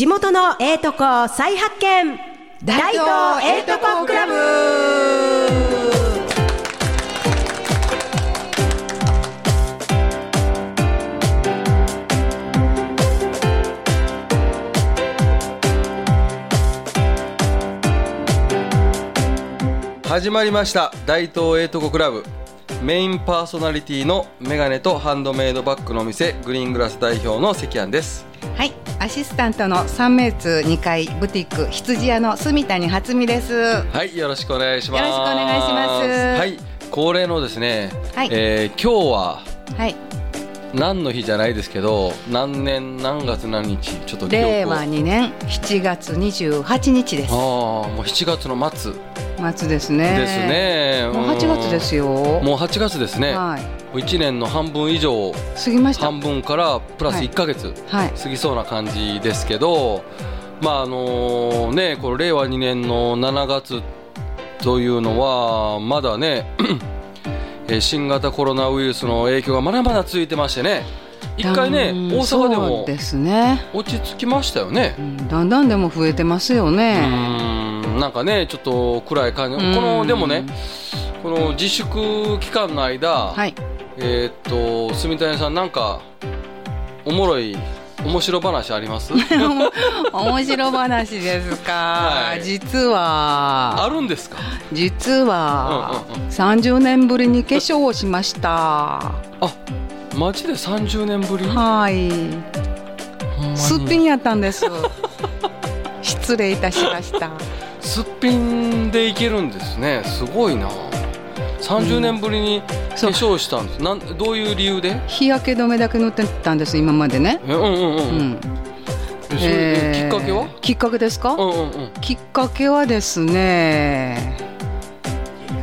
地元のええとこ再発見。大東ええとこクラブ。始まりました。大東エイトコクラブ。メインパーソナリティのメガネとハンドメイドバッグのお店グリーングラス代表の関庵です。はい、アシスタントの三名通二階ブティック羊屋の住谷初美です。ははいよろしくお願いします。よろしくお願いします。はい。恒例のですね、はい。えー今日はいい、何の日じゃないですけど何年何月何日ちょっと令和2年7月28日です。ああ。もう7月の末末ですね。です。ねもう8月ですよ。うんもう8月ですね、はい、1年の半分以上過ぎました。半分からプラスはい1ヶ月、はい、過ぎそうな感じですけど、まああのね、この令和2年の7月というのは、まだね、えー新型コロナウイルスの影響がまだまだ続いてましてね、一回ね、うん大阪でもですね。落ち着きましたよねう。んだんだんでも増えてますようね。んなんかね、ちょっと暗い感じ、うんこのでもね、この自粛期間の間、はい、えーっと、住谷さん、なんか、おもろい、面白話あります？面白話ですか？はい実はあるんですか？実はうんうんうん30年ぶりに化粧をしました。あマジで30年ぶり？はい。すっぴんやったんです。失礼いたしました。すっぴんでいけるんですねすごいな30年ぶりに化粧したんです、なんどういう理由で？日焼け止めだけ塗ってたんです今までね。えうんうんうん、ううんん。それできっかけは、きっかけですか？うんうんうんきっかけはですね。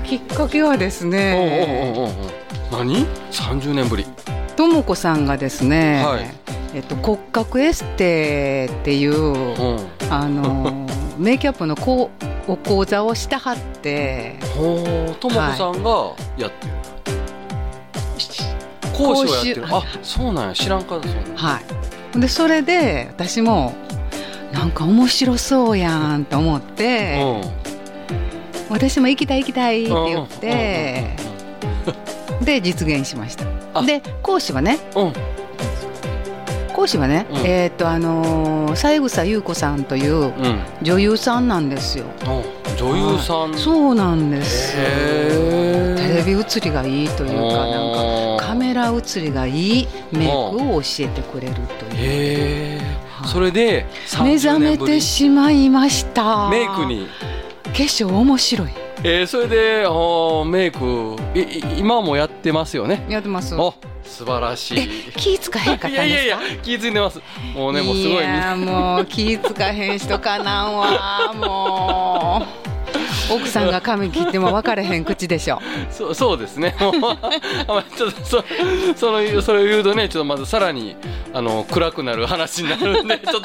きっかけはですうんうんね。うんうんうん何 ?30 年ぶりともこさんがですね。はいえっと骨格エステっていううんあの メイキャップのこうお講座をしたはって。ほうともこさんがやってる、講師をやってる。講あそうなんや。知らんかったそはい。でそれで私もなんか面白そうやんと思って、私も行きたい行きたいって言って、で実現しました。あ。で講師はねうんうんうん講師はね、うん。えっ、とあのー三枝優子さんといううん。女優さんなんですよ。うん女優さん。そうなんです。テレビ映りがいいというかなんかカメラ映りがいいメイクを教えてくれるという。それで目覚30めてしまいました。メイクに、化粧面白い。えー、それでメイク今もやってますよね。やってます。お素晴らしい。気使えへんかったんですか？いやいやいや気づいてます。もうねもうすごい。みんやなもう気使へん人かなんわもう奥さんが髪切っても分かれへん口でしょ。そうそうですね。もう ちょっとそそのそれを言うとねちょっとまずさらにあの暗くなる話になるんで ちょっ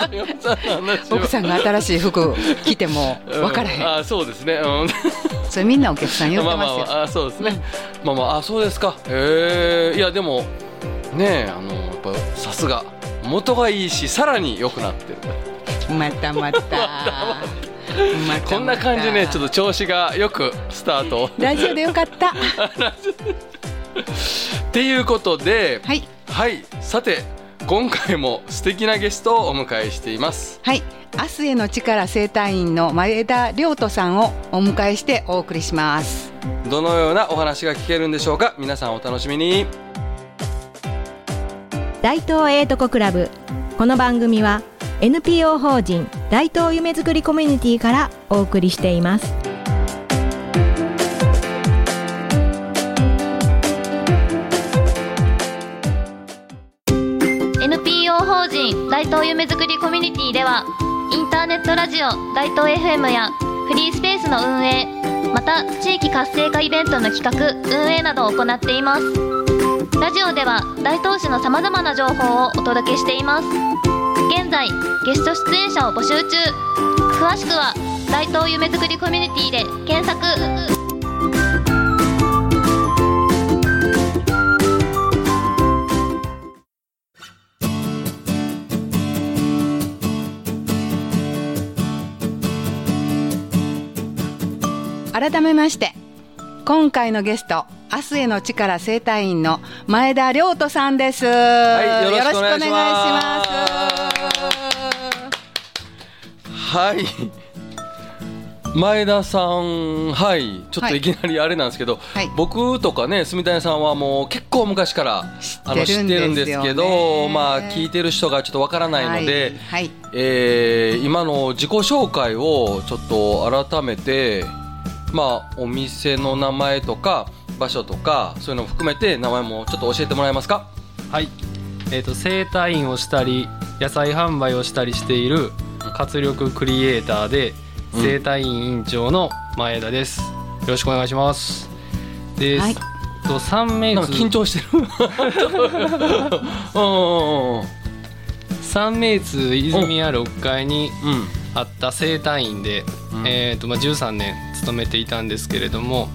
と奥さんが新しい服着ても分からへん、うん。あそうですね、うん。それみんなお客さん言ってますよ、まあまああそうですね、まあまああそうですか。へえいやでもねえあのやっぱさすが。元がいいしさらに良くなってる。またまた。またまた こんな感じでねちょっと調子がよくスタート。ラジオでよかった。っていうことではい。はい。さて今回も素敵なゲストをお迎えしています。はい。明日への力生態院の前田亮斗さんをお迎えしてお送りします。どのようなお話が聞けるんでしょうか？皆さんお楽しみに。大東ええとこクラブ。この番組は NPO 法人大東夢づくりコミュニティからお送りしています。NPO 法人大東夢づくりコミュニティではインターネットラジオ大東 FM やフリースペースの運営また地域活性化イベントの企画運営などを行っています。ラジオでは大東市のさまざまな情報をお届けしています。現在ゲスト出演者を募集中。詳しくは大東夢作りコミュニティで検索。改めまして今回のゲスト明日への力生態院の前田亮斗さんです、はいよろしくお願いします。はい。前田さんはい。ちょっといきなりあれなんですけど、はい。僕とかね住谷さんはもう結構昔からあの知ってるんですけどねまあ聞いてる人がちょっとわからないので、はい、はい。えー今の自己紹介をちょっと改めてまあお店の名前とか場所とかそういうのも含めて名前もちょっと教えてもらえますか？はい、えー、と整体院をしたり野菜販売をしたりしている活力クリエイターでうん。整体院院長の前田です。よろしくお願いします。で、はい。と三名なんか緊張してる。うんうんうん三名津泉屋6階にうん。あった整体院で、うん。えーとまあ、13年勤めていたんですけれども、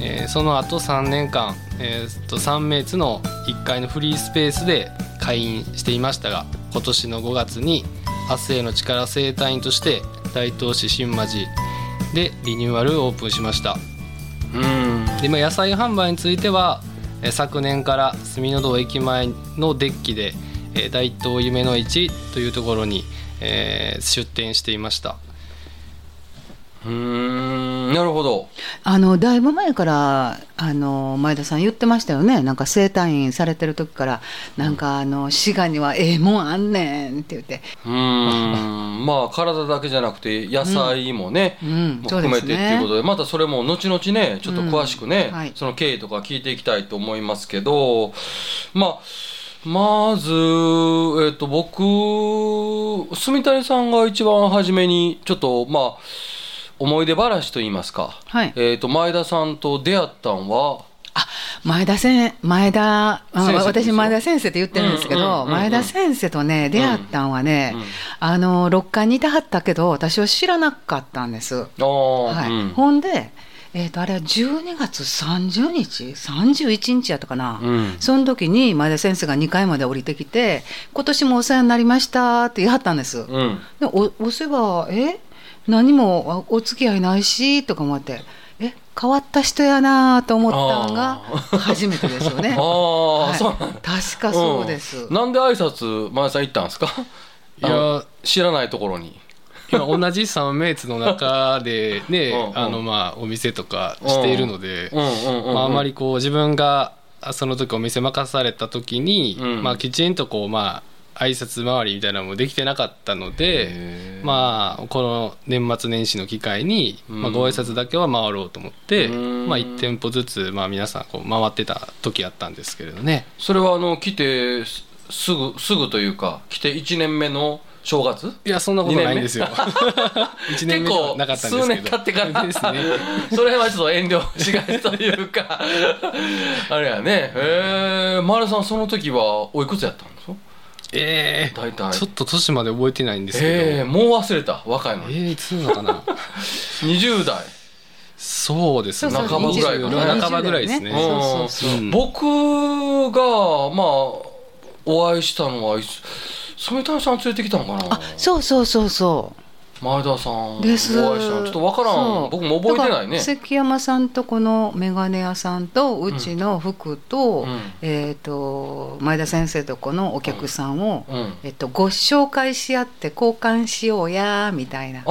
えーその後3年間、えーと三名津の1階のフリースペースで開院していましたが今年の5月に明日への力整体院として大東市新町でリニューアルオープンしました。うん。で、まあ、野菜販売についてはえー昨年から住の堂駅前のデッキで、えー大東夢の市というところに、えー出店していました。うーんなるほど。あのだいぶ前からあの前田さん言ってましたよね。なんか整体院されてる時からなんかあの滋賀にはええもんあんねんって言って。うーん。まあ体だけじゃなくて野菜もね、うん。も含めてっていうことででまたそれも後々ねちょっと詳しくね、うん。はい。その経緯とか聞いていきたいと思いますけどまあまず、えっと僕住谷さんが一番初めにちょっとまあ思い出話と言いますか、はい。えっと前田さんと出会ったんは？前田先前田あ先生ですよ。私前田先生って言ってるんですけうんうんうんどうん。前田先生とね出会ったんはね、うん。あの6階にいてはったけど私は知らなかったんです。ああ、はい。うん。ほんで、えー、とあれは12月30日？31日やったかな、うん。その時に前田先生が2階まで降りてきて「今年もお世話になりました」って言いはったんです。うん。でおお世話え？何もおお付き合いないしとか思って。え？変わった人やなと思ったのが初めてですよね。ああ、はい。確かそうです。ん。なんで挨拶前田さん行ったんですか？いや知らないところに今同じ三名津の中でねあのまあお店とかしているのでまああまりこう自分があその時お店任された時にうん。まあきちんとこうまあ挨拶回りみたいなのもできてなかったのでまあこの年末年始の機会にうん。まあご挨拶だけは回ろうと思ってうん。まあ1店舗ずつまあ皆さんこう回ってた時あったんですけれどね。それはあの来てすすぐすぐというか来て1年目の正月？いやそんなことない。んですよ。1年目ではなかったんですけど。数年経ってから。ですね。それはちょっと遠慮しがちというか。あれやね。へえ丸さんその時はおいくつやったんですか？ええ大体。ちょっと年まで覚えてないんですけど。ええもう忘れた若いのえにー、いつなのかな？20代。そうですね。半ばぐらいかな。20半ばぐらいですね。20代ね。そうそうそう。うん。僕がまあお会いしたのはいつ？染谷さん連れてきたのかな？あそうそうそうそう。前田さんです。ちょっとわからん。僕も覚えてないね。関山さんとこの眼鏡屋さんとうちの服と,、うん。えー、と前田先生とこのお客さんを、うん。えっと、ご紹介し合って交換しようやみたいな。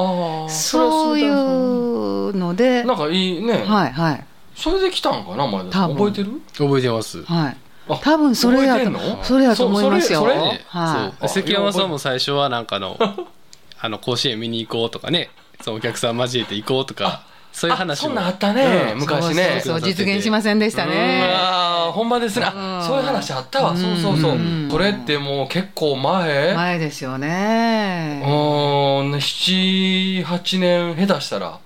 そういうので。なんかいいね、はいはい。それで来たんかな前田さん。覚えてる？覚えてます。はい。あ多分それやとそれやと思いますよ。は関山さんも最初はなんかあの あの甲子園見に行こうとかねそのお客さん交えて行こうとかそういうあ話も。そんなんあったね、うん。昔ね。そうそうそう実現しませんでしたね。ああほんまですね、あそういう話あったわ、そうそうそう、うん。それってもう結構前？前ですようね。ーん。78年下手したら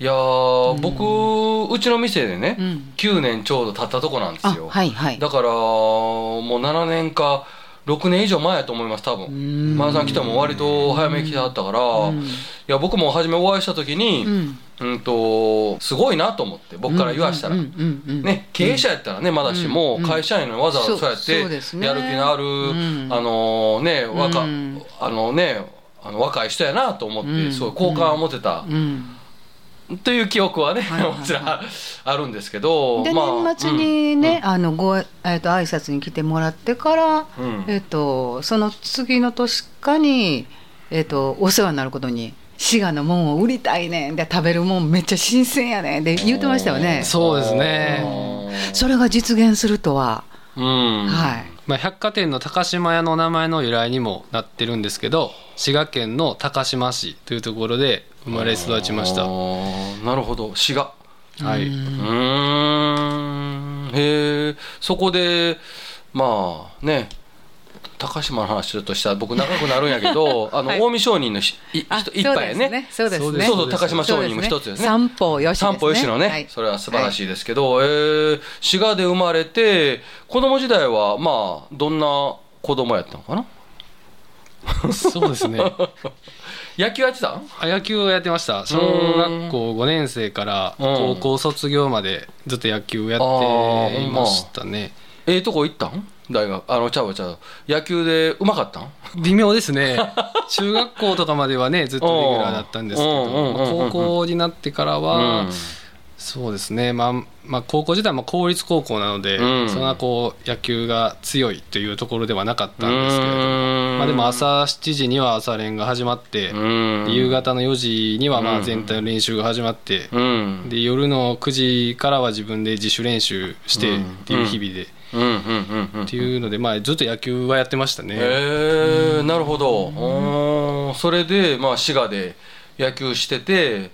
いやー、僕うちの店でね、うん。9年ちょうど経ったとこなんですあよ、はいはい。だからもう7年か6年以上前やと思います多分。ん。前田さん来ても割と早めに来てはったから、うん。いや僕も初めお会いした時に、うん。うんとすごいなと思って僕から言わしたら、うんうんうんうんね、経営者やったらねまだしも、うん。会社員のわざわざそうやってやる気のある、ん。あのね若、うん。あのねあの若い人やなと思って、うん。すごい好感を持てたうんという記憶はね、はいはいはい。もちろんあるんですけどで、まあ年末にね、あのごえっ、と挨拶に来てもらってから、うん。えっ、とその次の年かにえっ、とお世話になることに滋賀のもんを売りたいねんで食べるもんめっちゃ新鮮やねんで言ってましたよね。そうですね。それが実現するとは、うん。はい。まあ、百貨店の高島屋の名前の由来にもなってるんですけど滋賀県の高島市というところで生まれ育ちました。なるほど。滋賀。はい。うーん。へえそこでまあね高島の話ちょっとしたら僕長くなるんやけど あの、はい。近江商人のひいあ人一杯やね。そうですね。そうですね。そうそう高島商人も一つですね。三方よしね。三歩吉野ね、はい。それは素晴らしいですけど、えー滋賀で生まれて子供時代はまあどんな子供やったのかな？そうですね。野球やってた？んあ野球をやってました。小学校5年生から高校卒業までずっと野球をやっていましたね。ええとこ行ったん？大学。あのちゃうわちゃう野球でうまかったん？微妙ですね。中学校とかまではねずっとレギュラーだったんですけど高校になってからは、うん。そうですね、まあまあ、高校時代も公立高校なので、うん。そんなこう野球が強いというところではなかったんうですけれども、まあ、でも朝7時には朝練が始まって、夕方の4時にはまうんあ全体の練習が始まって、うん。で夜の9時からは自分で自主練習してうん。っていう日々で、っていうので、まあ、ずっと野球はやってましたね。へえなるほど。おーそれでまあ滋賀で野球してて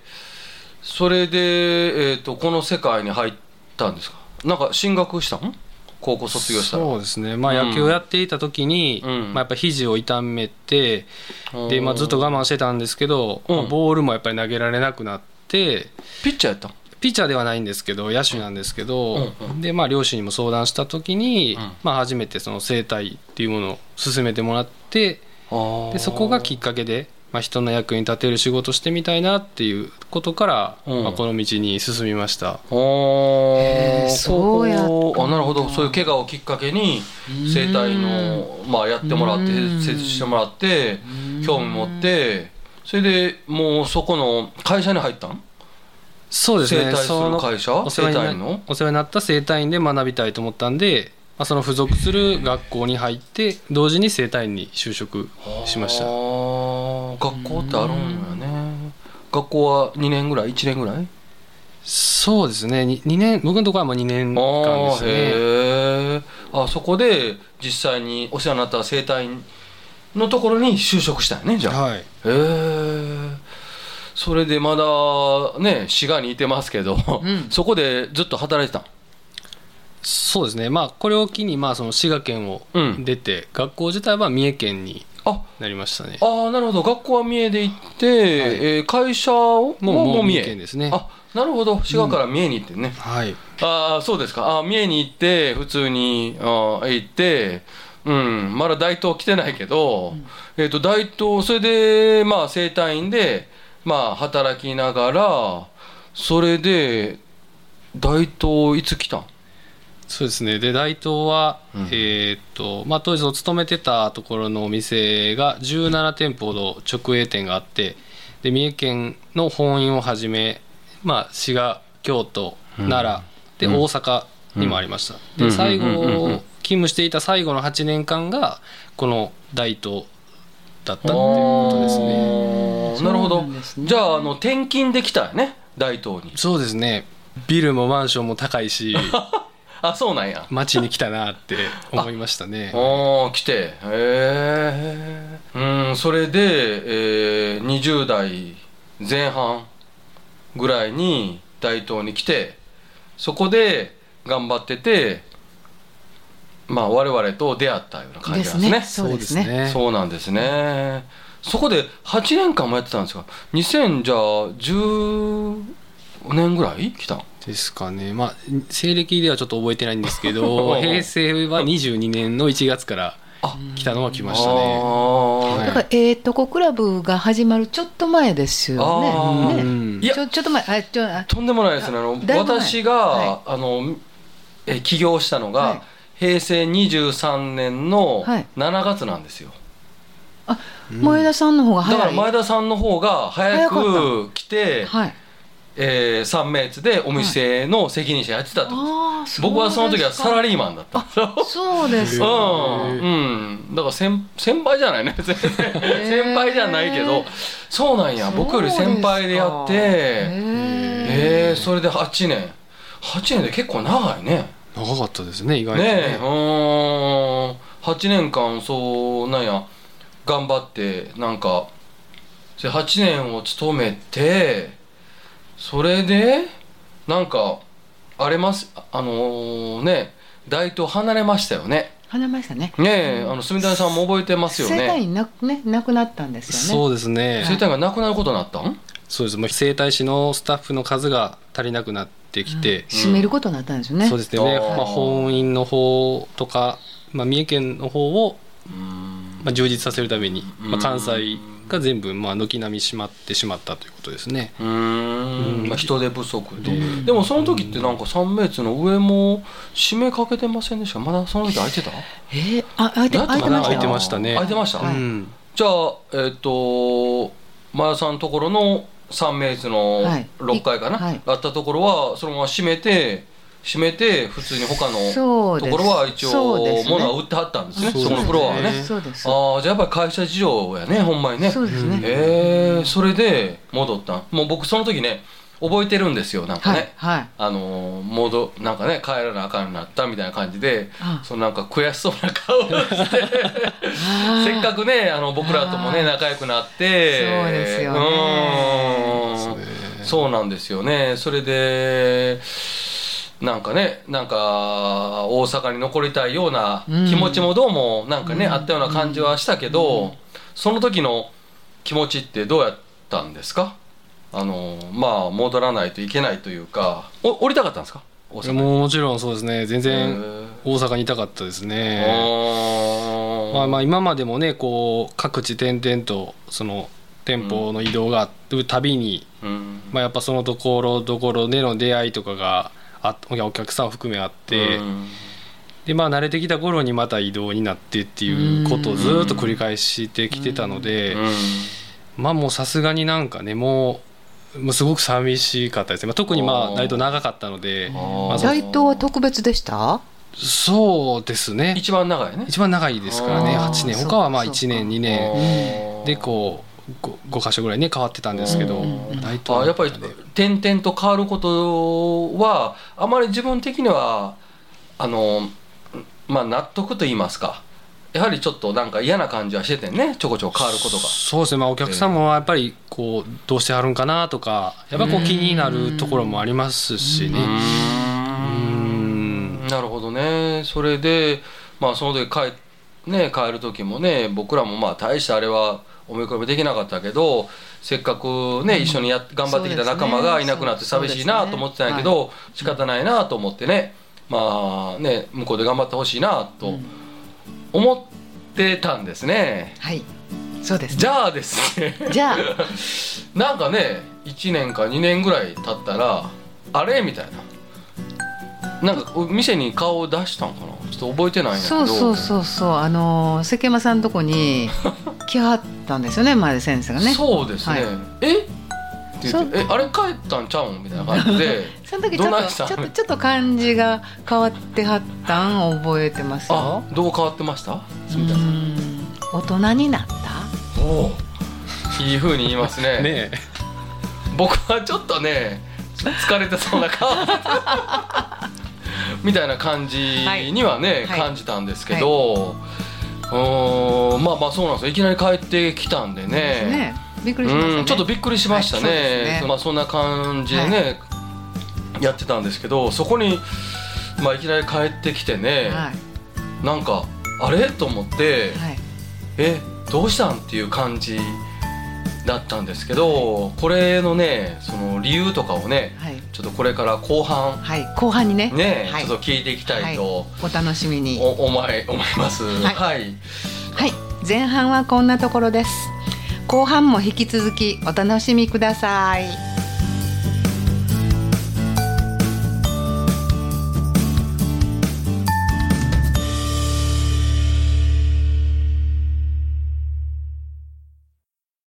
それで、えー、とこの世界に入ったんですか？なんか進学したん？高校卒業したらそうですね、まあ、野球をやっていた時に、うん。まあ、やっぱ肘を痛めて、でまあ、ずっと我慢してたんですけど、うん。まあボールもやっぱり投げられなくなって。ピッチャーやったん？ピッチャーではないんですけど野手なんですけど、うんでまあ、両親にも相談した時に、うん。まあ、初めてその整体っていうものを勧めてもらってでそこがきっかけで、まあ、人の役に立てる仕事してみたいなっていうことから、うん。まあ、この道に進みました。おへーそうやあなるほど。そういう怪我をきっかけに整体の、まあ、やってもらってうん。施術してもらって興味持ってそれでもうそこの会社に入ったん？そうですね。整体する会社？お世話になお世話になった整体院で学びたいと思ったんで、まあ、その付属する学校に入って同時に整体院に就職しました。学校ってあるんやね。学校は2年ぐらい？1年ぐらい？そうですね。2, 年僕のところはもう2年間ですね。へえあそこで実際にお世話になった整体院のところに就職したんやねじゃあ。はい。へえそれでまだね滋賀にいてますけど、ん。そこでずっと働いてたん？そうですね。まあこれを機にまあその滋賀県をうん。出て、学校自体は三重県にあ。なりましたね。ああなるほど。学校は三重で行って、えー会社を？もうもう三重。県ですね。あなるほど。滋賀から三重に行ってね、はい。ああそうですか。あ三重に行って普通にあー行ってうん。まだ大東来てないけど、えっ、と大東それでまあ整体院でまあ働きながらそれで大東いつ来たん？そうですね。で大東は、うん。えーっとまあ、当時勤めてたところのお店が17店舗ほど直営店があってで三重県の本院をはじめ、まあ、滋賀京都奈良、でうん。大阪にもありました、うん。で最後、うん。うん。うん。うん。勤務していた最後の8年間がこの大東だったっていうことですね。なるほど。じゃああの転勤できたよね大東に。そうですね。ビルもマンションも高いし あそうなんや。街に来たなって思いましたね。ああ来て。へえうんそれで、えー、20代前半ぐらいに大東に来てそこで頑張っててまあ我々と出会ったような感じなんですね。そうですね。そうなんですね。そこで8年間もやってたんですか？2000じゃあ10年ぐらい来たんですかね。まあ西暦ではちょっと覚えてないんですけど 平成は22年の1月からあ来たのは来ましたあねー。はい。だから、えー、とこクラブが始まるちょっと前ですよね。ねうんいや。ちょちょっと前、あ、ちょ、あ。とんでもないですね。あの私が、はあのえ起業したのが、はい平成23年のはい。7月なんですよ、前田さんの方がだから早い。前田さんの方が早く来て、はい。えー、三名津でお店の責任者やってたと、ああ僕はその時はサラリーママンだった。そうですか。うん、うん、だから先先輩じゃないね。先輩じゃないけど。そうなんや。僕より先輩でやって。ええー、それで8年。8年で結構長いね長かったですね意外とね。え。ねうーん。8年間そうなんや。頑張ってなんかで8年を勤めてそれでなんかあれますあのね大東離れましたよね。離れましたね。ねえ、あの住谷さんも覚えてますよ生体なくねなくなったんですよね。そうですね。生体がなくなることになったん？そうです。もう整体師のスタッフの数が足りなくなってきて、閉めることになったんですよね。そうですね、まあ、本院の方とか、まあ、三重県の方を、まあ、充実させるために、まあ、関西が全部まあ軒並み閉まってしまったということですね。うーん。うん。まあ、人手不足で、うん。でもその時ってなんか三名津の上も締めかけてませんでした？まだその時空いてた？えー、あ空いてました。空いてましたね。空いてました、はい。うん。じゃあえっ、とマヤさんのところの三名津のはい。6階かな、はい。あったところはそのまま閉めて閉めて普通に他のところは一応そうですね。物は売ってはったんですね。そのフロアはね。ああじゃあやっぱり会社事情やねほんまにね。そうですね、へえそれで戻ったん。もう僕その時ね覚えてるんですよなんかはいね、はい。あのなんかね帰らなあかんようになったみたいな感じであそのなんか悔しそうな顔をして せっかくねあの僕らともね仲良くなってそうですよね。うーん。そうなんですよね。それでなんかねなんか大阪に残りたいような気持ちもどうもなんかね、うん。あったような感じはしたけど、その時の気持ちってどうやったんですか？あのまあ戻らないといけないというかお降りたかったんですか？大阪に。もうもちろんそうですね。全へ然ー。大阪にいたかったですね。まあまあ今までもねこう各地転々とその店舗の移動があるたびに、うん。まあ、やっぱそのところどころでの出会いとかがあお客さん含めあって、うん。でまあ慣れてきた頃にまた移動になってっていうことをずっと繰り返してきてたので、うん。まあもうさすがになんかねもうもうすごく寂しかったですね、まあ、特にまあ大東長かったので大東は特別でした？そうですね。一番長いね。一番長いですからね。あー。8年。他はまあそうか1年2年。でこう 5, 箇所ぐらいね変わってたんですけどうん大東あやっぱり点々と変わることはあまり自分的にはあのまあ納得と言いますかやはりちょっとなんか嫌な感じはしててね。ちょこちょこ変わることが。そうですね、まあ、お客さんもやっぱりこうどうしてはるんかなとかやっぱこう気になるところもありますしね。うん。なるほどね。それでまあその時帰,、ね、帰る時もね僕らもまあ大してあれはお見込みできなかったけどせっかくね、一緒にやっ頑張ってきた仲間がいなくなって寂しいなと思ってたんやけど、仕方ないなと思ってね。まあね向こうで頑張ってほしいなと思ってたんですね、はい。そうですじゃあですね。じゃあ。なんかね1年か2年ぐらい経ったらあれ？みたいな。なんか店に顔を出したんかな？ちょっと覚えてないんやけど。そうそうそうそう。あのー関山さんのとこに来はったんですよね前田先生がね。そうですね、はい。え？って言って「えあれ帰ったんちゃうん?」みたいな感じで。その時ちょっとどないしたちょっとちょっと感じが変わってはったん覚えてますあよどう変わってました？う住田さんん。大人になった？おいいふうに言いますね。ね僕はちょっとね疲れてそうな顔。みたいな感じにはね、はい。感じたんですけど、うーん。まあまあそうなんですよ。いきなり帰ってきたんでね。ねびっくりしましたね。うんちょっとびっくりしましたね,、はいね。まあ、そんな感じでね、やってたんですけどそこに、まあ、いきなり帰ってきてね、はい。なんかあれ？と思って、はい。えどうしたん？っていう感じだったんですけどこれのねその理由とかをねはい。ちょっとこれから後半はい。後半にね。ね、はい。ちょっと聞いていきたいと、お楽しみに。お 思い思います。い。はい。はい。前半はこんなところです後半も引き続きお楽しみください。